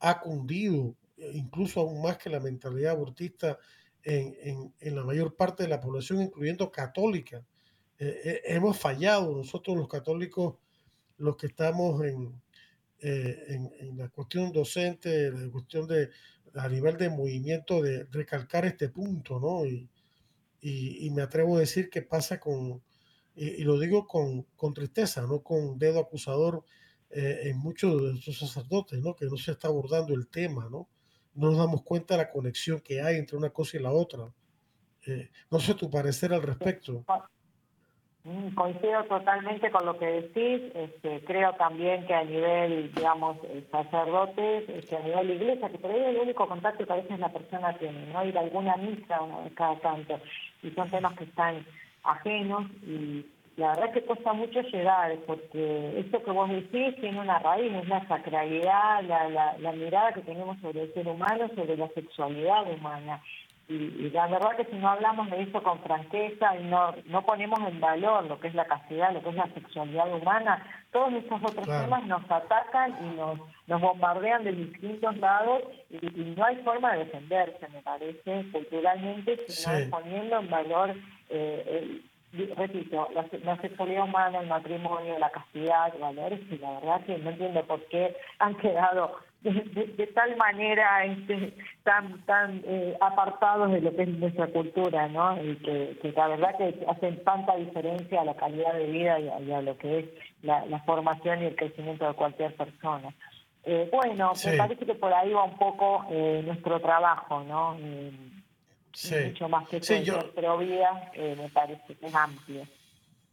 ha cundido, eh, incluso aún más que la mentalidad abortista en, en, la mayor parte de la población, incluyendo católica. Eh, hemos fallado nosotros los católicos, los que estamos en, en, en, la cuestión docente, la cuestión de a nivel de movimiento, de recalcar este punto, ¿no? Y, y, me atrevo a decir que pasa con, y, lo digo con, con, tristeza, no con dedo acusador eh, en muchos de esos sacerdotes, ¿no? que no se está abordando el tema, ¿no? no nos damos cuenta de la conexión que hay entre una cosa y la otra. Eh, no sé tu parecer al respecto. Mm, coincido totalmente con lo que decís. Este, creo también que a nivel, digamos, sacerdotes, este, a nivel iglesia, que por ahí el único contacto que a veces la persona tiene, ¿no? Ir a alguna misa cada tanto. Y son temas que están ajenos y la verdad que cuesta mucho llegar, porque esto que vos decís tiene una raíz, es la sacralidad, la, la, la mirada que tenemos sobre el ser humano, sobre la sexualidad humana. Y, la verdad que si no hablamos de eso con franqueza y no, no ponemos en valor lo que es la castidad, lo que es la sexualidad humana, todos estos otros temas nos atacan y nos, nos bombardean de distintos lados y, no hay forma de defenderse, me parece, culturalmente, si no poniendo en valor eh, repito, la, sexualidad humana, el matrimonio, la castidad, valores, y la verdad que no entiendo por qué han quedado de, tal manera este, tan tan eh, apartados de lo que es nuestra cultura, ¿no? Y que, la verdad que hacen tanta diferencia a la calidad de vida y a, lo que es la, formación y el crecimiento de cualquier persona. Eh, bueno, me parece que por ahí va un poco eh, nuestro trabajo, ¿no? sí. mucho más que sí, pero vida eh, me parece que es amplio.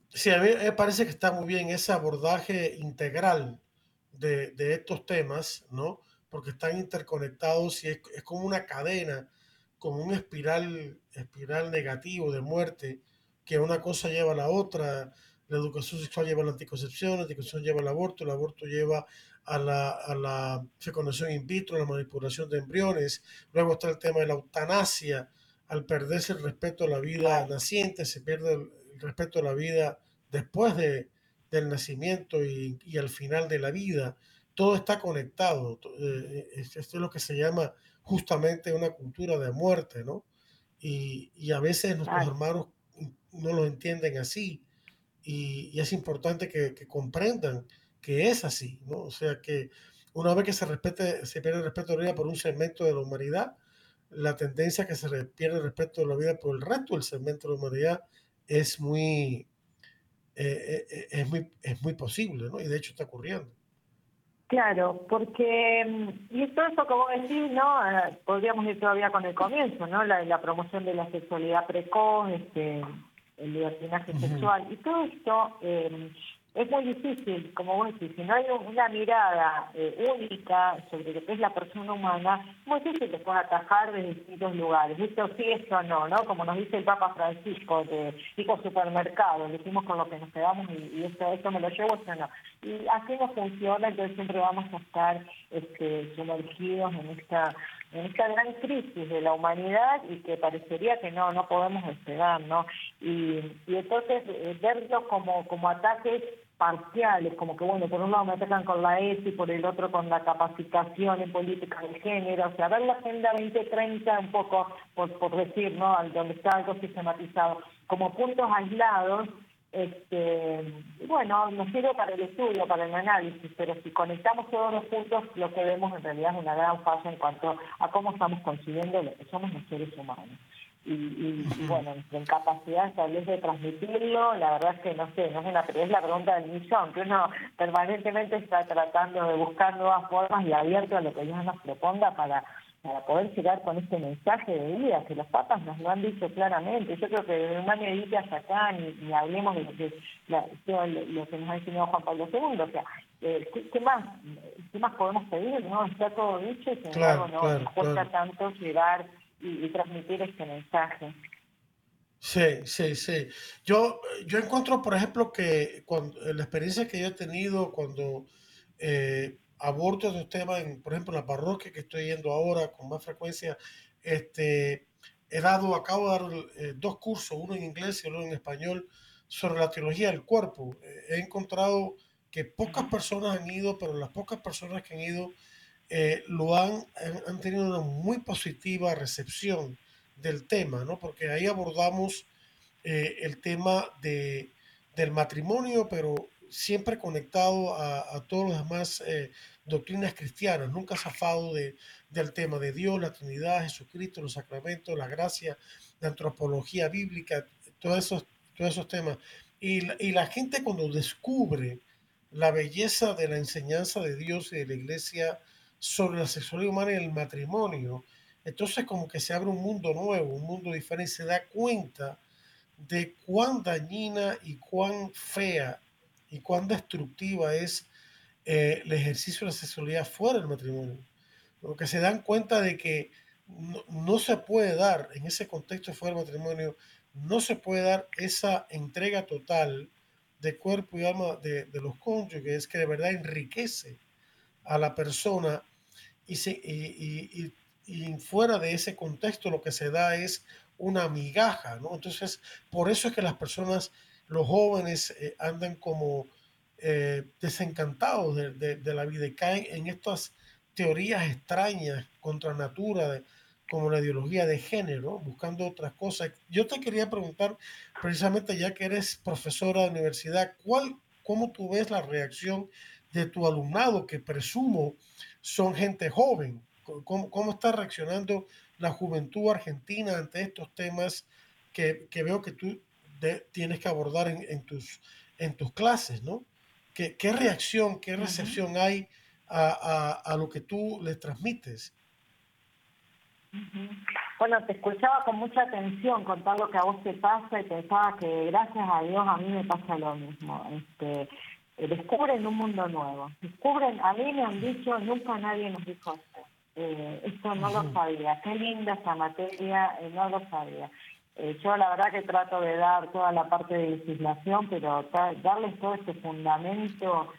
Sí, a mí me parece que está muy bien ese abordaje integral de, de estos temas, ¿no? Porque están interconectados y es, es, como una cadena, como un espiral, espiral negativo de muerte, que una cosa lleva a la otra. La educación sexual lleva a la anticoncepción, la anticoncepción lleva al aborto, el aborto lleva a la, a la fecundación in vitro, a la manipulación de embriones. Luego está el tema de la eutanasia, al perderse el respeto a la vida naciente, se pierde el, respeto a la vida después de, del nacimiento y, y, al final de la vida. Todo está conectado. Eh, esto es lo que se llama justamente una cultura de muerte, ¿no? Y, y a veces nuestros hermanos no lo entienden así. Y, y es importante que, que, comprendan que es así, ¿no? O sea que una vez que se respete, se pierde el respeto a la vida por un segmento de la humanidad, la tendencia que se pierde respecto a la vida por el resto del segmento de la humanidad es muy, eh, eh, es muy, es muy posible, ¿no? Y de hecho está ocurriendo. Claro, porque, mm, y todo eso que vos decís, ¿no? Eh, podríamos ir todavía con el comienzo, ¿no? La, la promoción de la sexualidad precoz, este, el libertinaje sexual, y todo esto eh, es muy difícil, como vos decís, si no hay una mirada eh, única sobre lo que es la persona humana, muy difícil que pueda atajar de distintos lugares. Esto sí, esto no, ¿no? Como nos dice el Papa Francisco, de tipo supermercado, decimos con lo que nos quedamos y, esto, esto me lo llevo, esto no. Y así no funciona, entonces siempre vamos a estar este, sumergidos en esta en esta gran crisis de la humanidad y que parecería que no no podemos despegar, ¿no? Y, y entonces eh, verlo como, como ataques parciales, como que bueno, por un lado me atacan con la ESI, por el otro con la capacitación en política de género, o sea, ver la Agenda 2030 un poco, por, por decir, ¿no?, donde está algo sistematizado, como puntos aislados, este, bueno, nos sirve para el estudio, para el análisis, pero si conectamos todos los puntos, lo que vemos en realidad es una gran falla en cuanto a cómo estamos consiguiendo lo que somos los seres humanos y, bueno, nuestra incapacidad tal vez de transmitirlo, la verdad es que no sé, no es una es la pregunta del millón, que uno permanentemente está tratando de buscar nuevas formas y abierto a lo que Dios nos proponga para para poder llegar con este mensaje de vida, que los papas nos lo han dicho claramente. Yo creo que de un año y hasta acá, ni, hablemos de lo que, lo, que nos ha enseñado Juan Pablo II, o sea, eh, ¿qué, más qué más podemos pedir? no Está todo dicho y sin embargo no nos cuesta tanto llegar y, transmitir este mensaje. Sí, sí, sí. Yo, yo encuentro, por ejemplo, que cuando, la experiencia que yo he tenido cuando eh, aborto estos temas, en, por ejemplo, en la parroquia que estoy yendo ahora con más frecuencia, este, he dado, acabo de dar eh, dos cursos, uno en inglés y otro en español, sobre la teología del cuerpo. Eh, he encontrado que pocas personas han ido, pero las pocas personas que han ido eh, lo han, han tenido una muy positiva recepción del tema, ¿no? Porque ahí abordamos eh, el tema de, del matrimonio, pero siempre conectado a, a todas las demás eh, doctrinas cristianas, nunca zafado de, del tema de Dios, la Trinidad, Jesucristo, los sacramentos, la gracia, la antropología bíblica, todos esos, todos esos temas. Y y la gente cuando descubre la belleza de la enseñanza de Dios y de la iglesia sobre la sexualidad humana y el matrimonio, entonces como que se abre un mundo nuevo, un mundo diferente, se da cuenta de cuán dañina y cuán fea y cuán destructiva es eh, el ejercicio de la sexualidad fuera del matrimonio. Porque se dan cuenta de que no, se puede dar en ese contexto fuera del matrimonio, no se puede dar esa entrega total de cuerpo y alma de, los cónyuges que de verdad enriquece a la persona y, se, y, fuera de ese contexto lo que se da es una migaja, ¿no? Entonces, por eso es que las personas, los jóvenes eh, andan como eh, desencantados de, de, la vida y caen en estas teorías extrañas contra natura, como la ideología de género, buscando otras cosas. Yo te quería preguntar, precisamente ya que eres profesora de universidad, ¿cuál, ¿cómo tú ves la reacción de tu alumnado, que presumo son gente joven? ¿Cómo, cómo está reaccionando la juventud argentina ante estos temas que, que veo que tú tienes que abordar en, en, tus, en tus clases, ¿no? ¿Qué, qué reacción, qué recepción hay a, a, a, lo que tú les transmites? Bueno, te escuchaba con mucha atención contar lo que a vos te pasa y pensaba que gracias a Dios a mí me pasa lo mismo. Este, eh, descubren un mundo nuevo. Descubren, a mí me han dicho, nunca nadie nos dijo esto. Eh, esto no lo sabía. Qué linda esta materia, eh, no lo sabía. Eh, yo la verdad que trato de dar toda la parte de legislación, pero darles todo este fundamento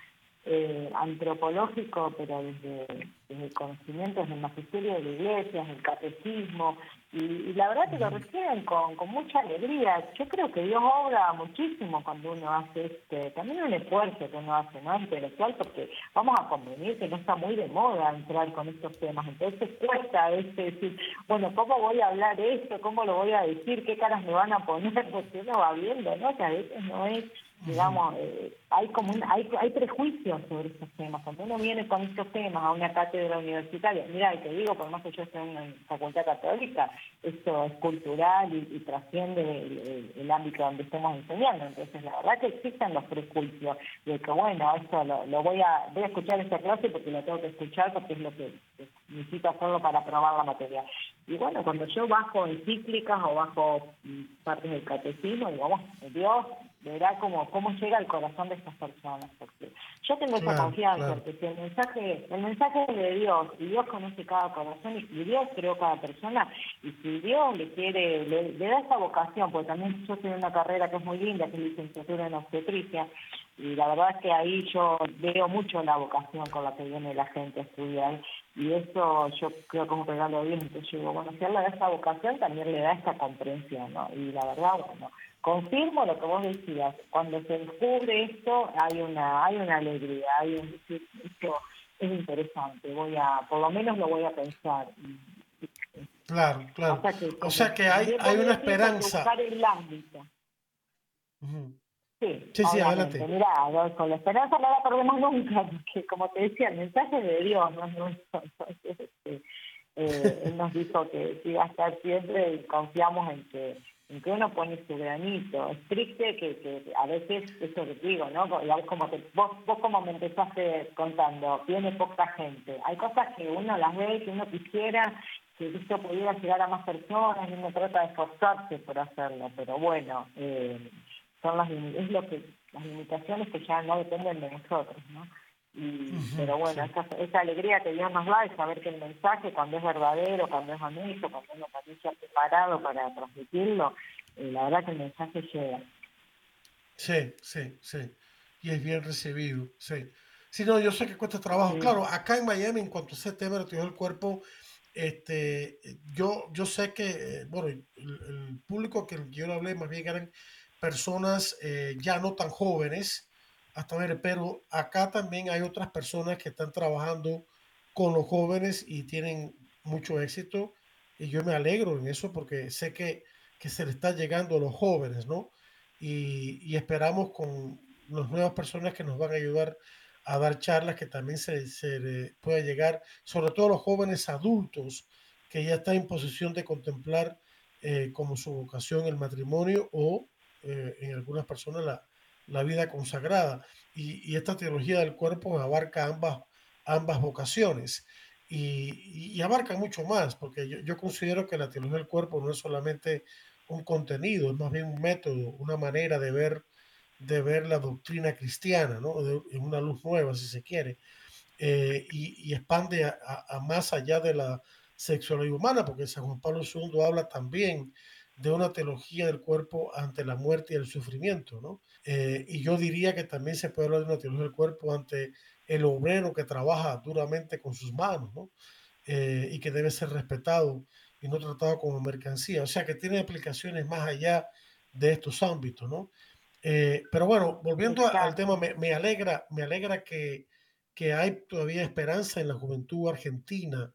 antropológico, pero desde, desde conocimientos del magisterio de la iglesia, del catecismo, y, la verdad que lo reciben con, con mucha alegría. Yo creo que Dios obra muchísimo cuando uno hace este, también un esfuerzo que uno hace, ¿no? Intelectual, porque vamos a convenir que no está muy de moda entrar con estos temas. Entonces cuesta este decir, bueno, ¿cómo voy a hablar esto? ¿Cómo lo voy a decir? ¿Qué caras me van a poner? Porque uno va viendo, ¿no? Que a veces no es digamos, eh, hay como hay, hay prejuicios sobre estos temas. Cuando uno viene con estos temas a una cátedra universitaria, mira, y te digo, por más que yo esté en una facultad católica, esto es cultural y, trasciende el, ámbito donde estemos enseñando. Entonces, la verdad que existen los prejuicios de que, bueno, esto lo, voy a voy a escuchar esta clase porque lo tengo que escuchar porque es lo que necesito hacerlo para probar la materia. Y bueno, cuando yo bajo encíclicas o bajo mm, partes del catecismo, digamos, Dios verá cómo, cómo llega al corazón de estas personas. Porque yo tengo esa confianza, porque si el mensaje, el mensaje de Dios, y Dios conoce cada corazón, y Dios creó cada persona, y si Dios le quiere, le, da esa vocación, porque también yo en una carrera que es muy linda, que es licenciatura en obstetricia, y la verdad es que ahí yo veo mucho la vocación con la que viene la gente a estudiar y eso yo creo que es un regalo bien entonces yo digo bueno si él le da esa vocación también le da esta comprensión ¿no? y la verdad bueno confirmo lo que vos decías. Cuando se descubre esto hay una hay una alegría hay un esto es interesante. Voy a por lo menos lo voy a pensar. Claro claro. O sea que, hay hay una esperanza. el ámbito. Sí, sí, sí adelante. Mira, con la esperanza no la perdemos nunca, porque como te decía, el mensaje de Dios no es nuestro. Este, eh, él nos dijo que iba a estar siempre y confiamos en que en que uno pone su granito. Es triste que, que a veces, eso que digo, ¿no? Como que vos, vos como me empezaste contando, viene poca gente. Hay cosas que uno las ve, que uno quisiera que esto pudiera llegar a más personas y uno trata de esforzarse por hacerlo, pero bueno, eh, son las es lo que las limitaciones que ya no dependen de nosotros, ¿no? Y, pero bueno, esa, alegría que Dios nos da es saber que el mensaje, cuando es verdadero, cuando es honesto, cuando uno también se ha preparado para transmitirlo, eh, la verdad que el mensaje llega. Sí, sí, sí. Y es bien recibido, sí. Sí, no, yo sé que cuesta trabajo. Claro, acá en Miami, en cuanto a ese tema de el cuerpo, este, yo, yo sé que, eh, bueno, el, el público que yo hablé más bien eran personas eh, ya no tan jóvenes, hasta ver, pero acá también hay otras personas que están trabajando con los jóvenes y tienen mucho éxito y yo me alegro en eso porque sé que, que se le está llegando a los jóvenes, ¿no? Y, y, esperamos con las nuevas personas que nos van a ayudar a dar charlas que también se, se pueda llegar, sobre todo a los jóvenes adultos que ya están en posición de contemplar eh, como su vocación el matrimonio o eh, en algunas personas la, la vida consagrada. Y, esta teología del cuerpo abarca ambas, ambas vocaciones y, abarca mucho más, porque yo, yo, considero que la teología del cuerpo no es solamente un contenido, es más bien un método, una manera de ver, de ver la doctrina cristiana, ¿no? en una luz nueva, si se quiere, eh, y, expande a, más allá de la sexualidad humana, porque San Juan Pablo II habla también de una teología del cuerpo ante la muerte y el sufrimiento, ¿no? Eh, y yo diría que también se puede hablar de una teología del cuerpo ante el obrero que trabaja duramente con sus manos, ¿no? Eh, y que debe ser respetado y no tratado como mercancía. O sea que tiene aplicaciones más allá de estos ámbitos, ¿no? Eh, pero bueno, volviendo al tema, me, alegra, me alegra que, que, hay todavía esperanza en la juventud argentina.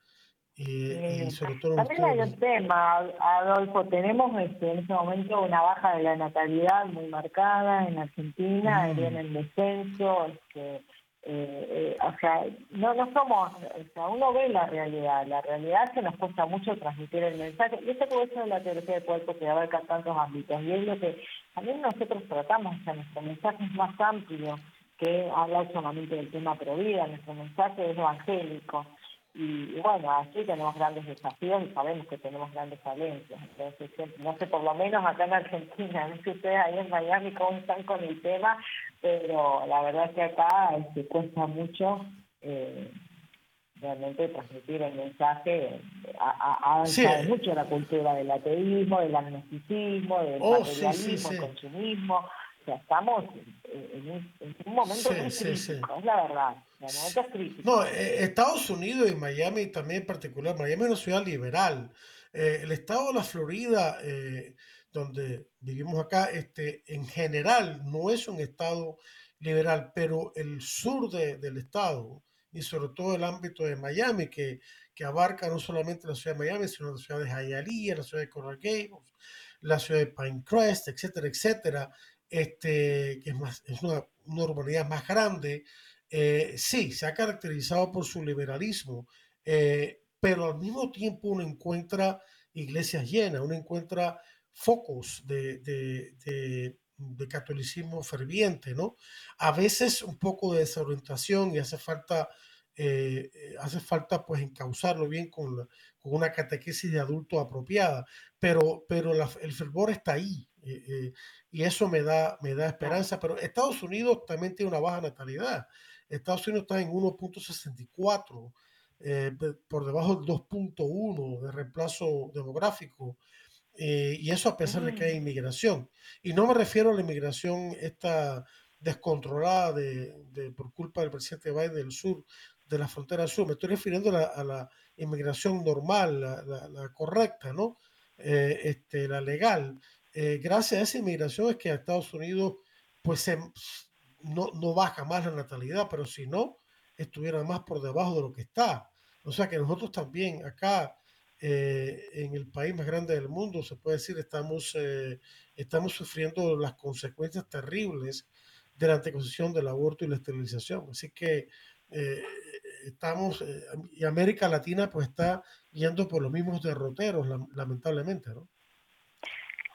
Eh, y sobre todo También hay un tema, Adolfo, tenemos este, en este momento una baja de la natalidad muy marcada en Argentina, mm. viene el descenso, este, eh, eh, o sea, no, no somos, o sea, uno ve la realidad, la realidad que nos cuesta mucho transmitir el mensaje, y esto puede ser la teoría del cuerpo que abarca tantos ámbitos, y es lo que también nosotros tratamos, o sea, nuestro mensaje es más amplio que hablar solamente del tema pro vida, nuestro mensaje es evangélico, y, bueno, aquí tenemos grandes desafíos y sabemos que tenemos grandes falencias. Entonces, no sé, por lo menos acá en Argentina, no sé ustedes ahí en Miami cómo están con el tema, pero la verdad es que acá este, cuesta mucho eh, realmente transmitir el mensaje. Ha, avanzado mucho la cultura del ateísmo, del agnosticismo, del oh, materialismo, del consumismo. O sea, estamos en un, momento muy crítico, es la verdad. No, eh, Estados Unidos y Miami también en particular. Miami es una ciudad liberal. Eh, el estado de la Florida, eh, donde vivimos acá, este, en general no es un estado liberal, pero el sur del estado y sobre todo el ámbito de Miami, que, que abarca no solamente la ciudad de Miami, sino la ciudad de Hialeah, la ciudad de Coral Gables, la ciudad de Pinecrest, etcétera, etcétera, este, que es, más, es una, una urbanidad más grande, eh, sí, se ha caracterizado por su liberalismo, eh, pero al mismo tiempo uno encuentra iglesias llenas, uno encuentra focos de, catolicismo ferviente, ¿no? A veces un poco de desorientación y hace falta, eh, hace falta pues encauzarlo bien con, con, una catequesis de adulto apropiada, pero, pero el fervor está ahí y eso me da, me da esperanza, pero Estados Unidos también tiene una baja natalidad. Estados Unidos está en 1.64, eh, por debajo del 2.1 de reemplazo demográfico. Eh, y eso a pesar de que hay mm. inmigración. Y no me refiero a la inmigración esta descontrolada de, por culpa del presidente Biden del sur, de la frontera sur. Me estoy refiriendo a la, inmigración normal, la, correcta, ¿no? Eh, este, la legal. gracias a esa inmigración es que a Estados Unidos pues se, no, no baja más la natalidad, pero si no, estuviera más por debajo de lo que está. O sea que nosotros también acá, eh, en el país más grande del mundo, se puede decir, estamos, eh, estamos sufriendo las consecuencias terribles de la anticoncepción, del aborto y la esterilización. Así que eh, estamos, y América Latina pues está yendo por los mismos derroteros, lamentablemente, ¿no?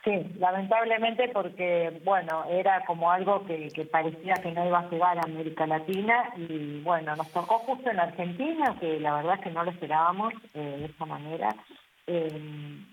Sí, lamentablemente porque, bueno, era como algo que, parecía que no iba a llegar a América Latina y, bueno, nos tocó justo en Argentina, que la verdad es que no lo esperábamos eh, de esa manera. Eh,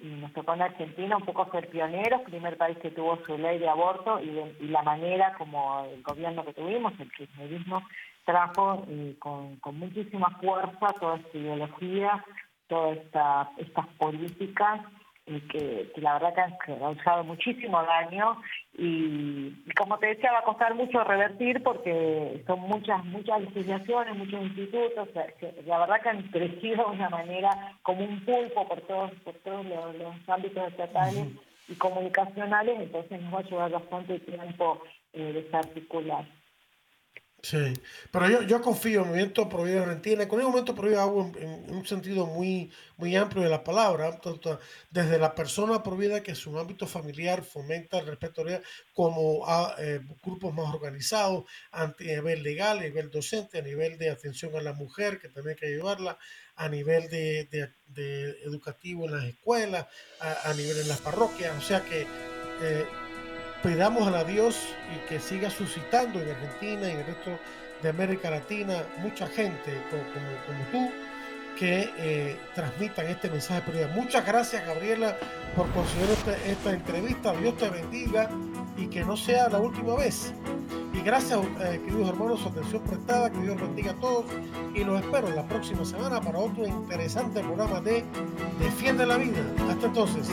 y nos tocó en Argentina un poco ser pioneros, primer país que tuvo su ley de aborto y, la manera como el gobierno que tuvimos, el kirchnerismo, trajo eh, con, con muchísima fuerza toda esta ideología, todas esta, estas políticas y que, la verdad que han causado muchísimo daño y, como te decía va a costar mucho revertir porque son muchas muchas legislaciones, muchos institutos, la verdad que han crecido de una manera como un pulpo por todos por todos los, ámbitos estatales y comunicacionales, entonces nos va a llevar bastante tiempo eh, desarticular. Sí, pero yo, yo confío en el movimiento Pro Vida Argentina. Con el movimiento Pro Vida hago en, un sentido muy, muy amplio de la palabra, desde la persona Pro Vida que su ámbito familiar fomenta el respeto a la vida, como a eh, grupos más organizados a nivel legal, a nivel docente, a nivel de atención a la mujer, que también hay que ayudarla, a nivel de, de, educativo en las escuelas, a, nivel en las parroquias. O sea que eh, Pidamos a Dios y que siga suscitando en Argentina y en el resto de América Latina mucha gente como, tú que eh, transmitan este mensaje. Muchas gracias, Gabriela, por considerar esta, esta, entrevista. Dios te bendiga y que no sea la última vez. Y gracias, eh, queridos hermanos, su atención prestada. Que Dios bendiga a todos. Y los espero la próxima semana para otro interesante programa de Defiende la Vida. Hasta entonces.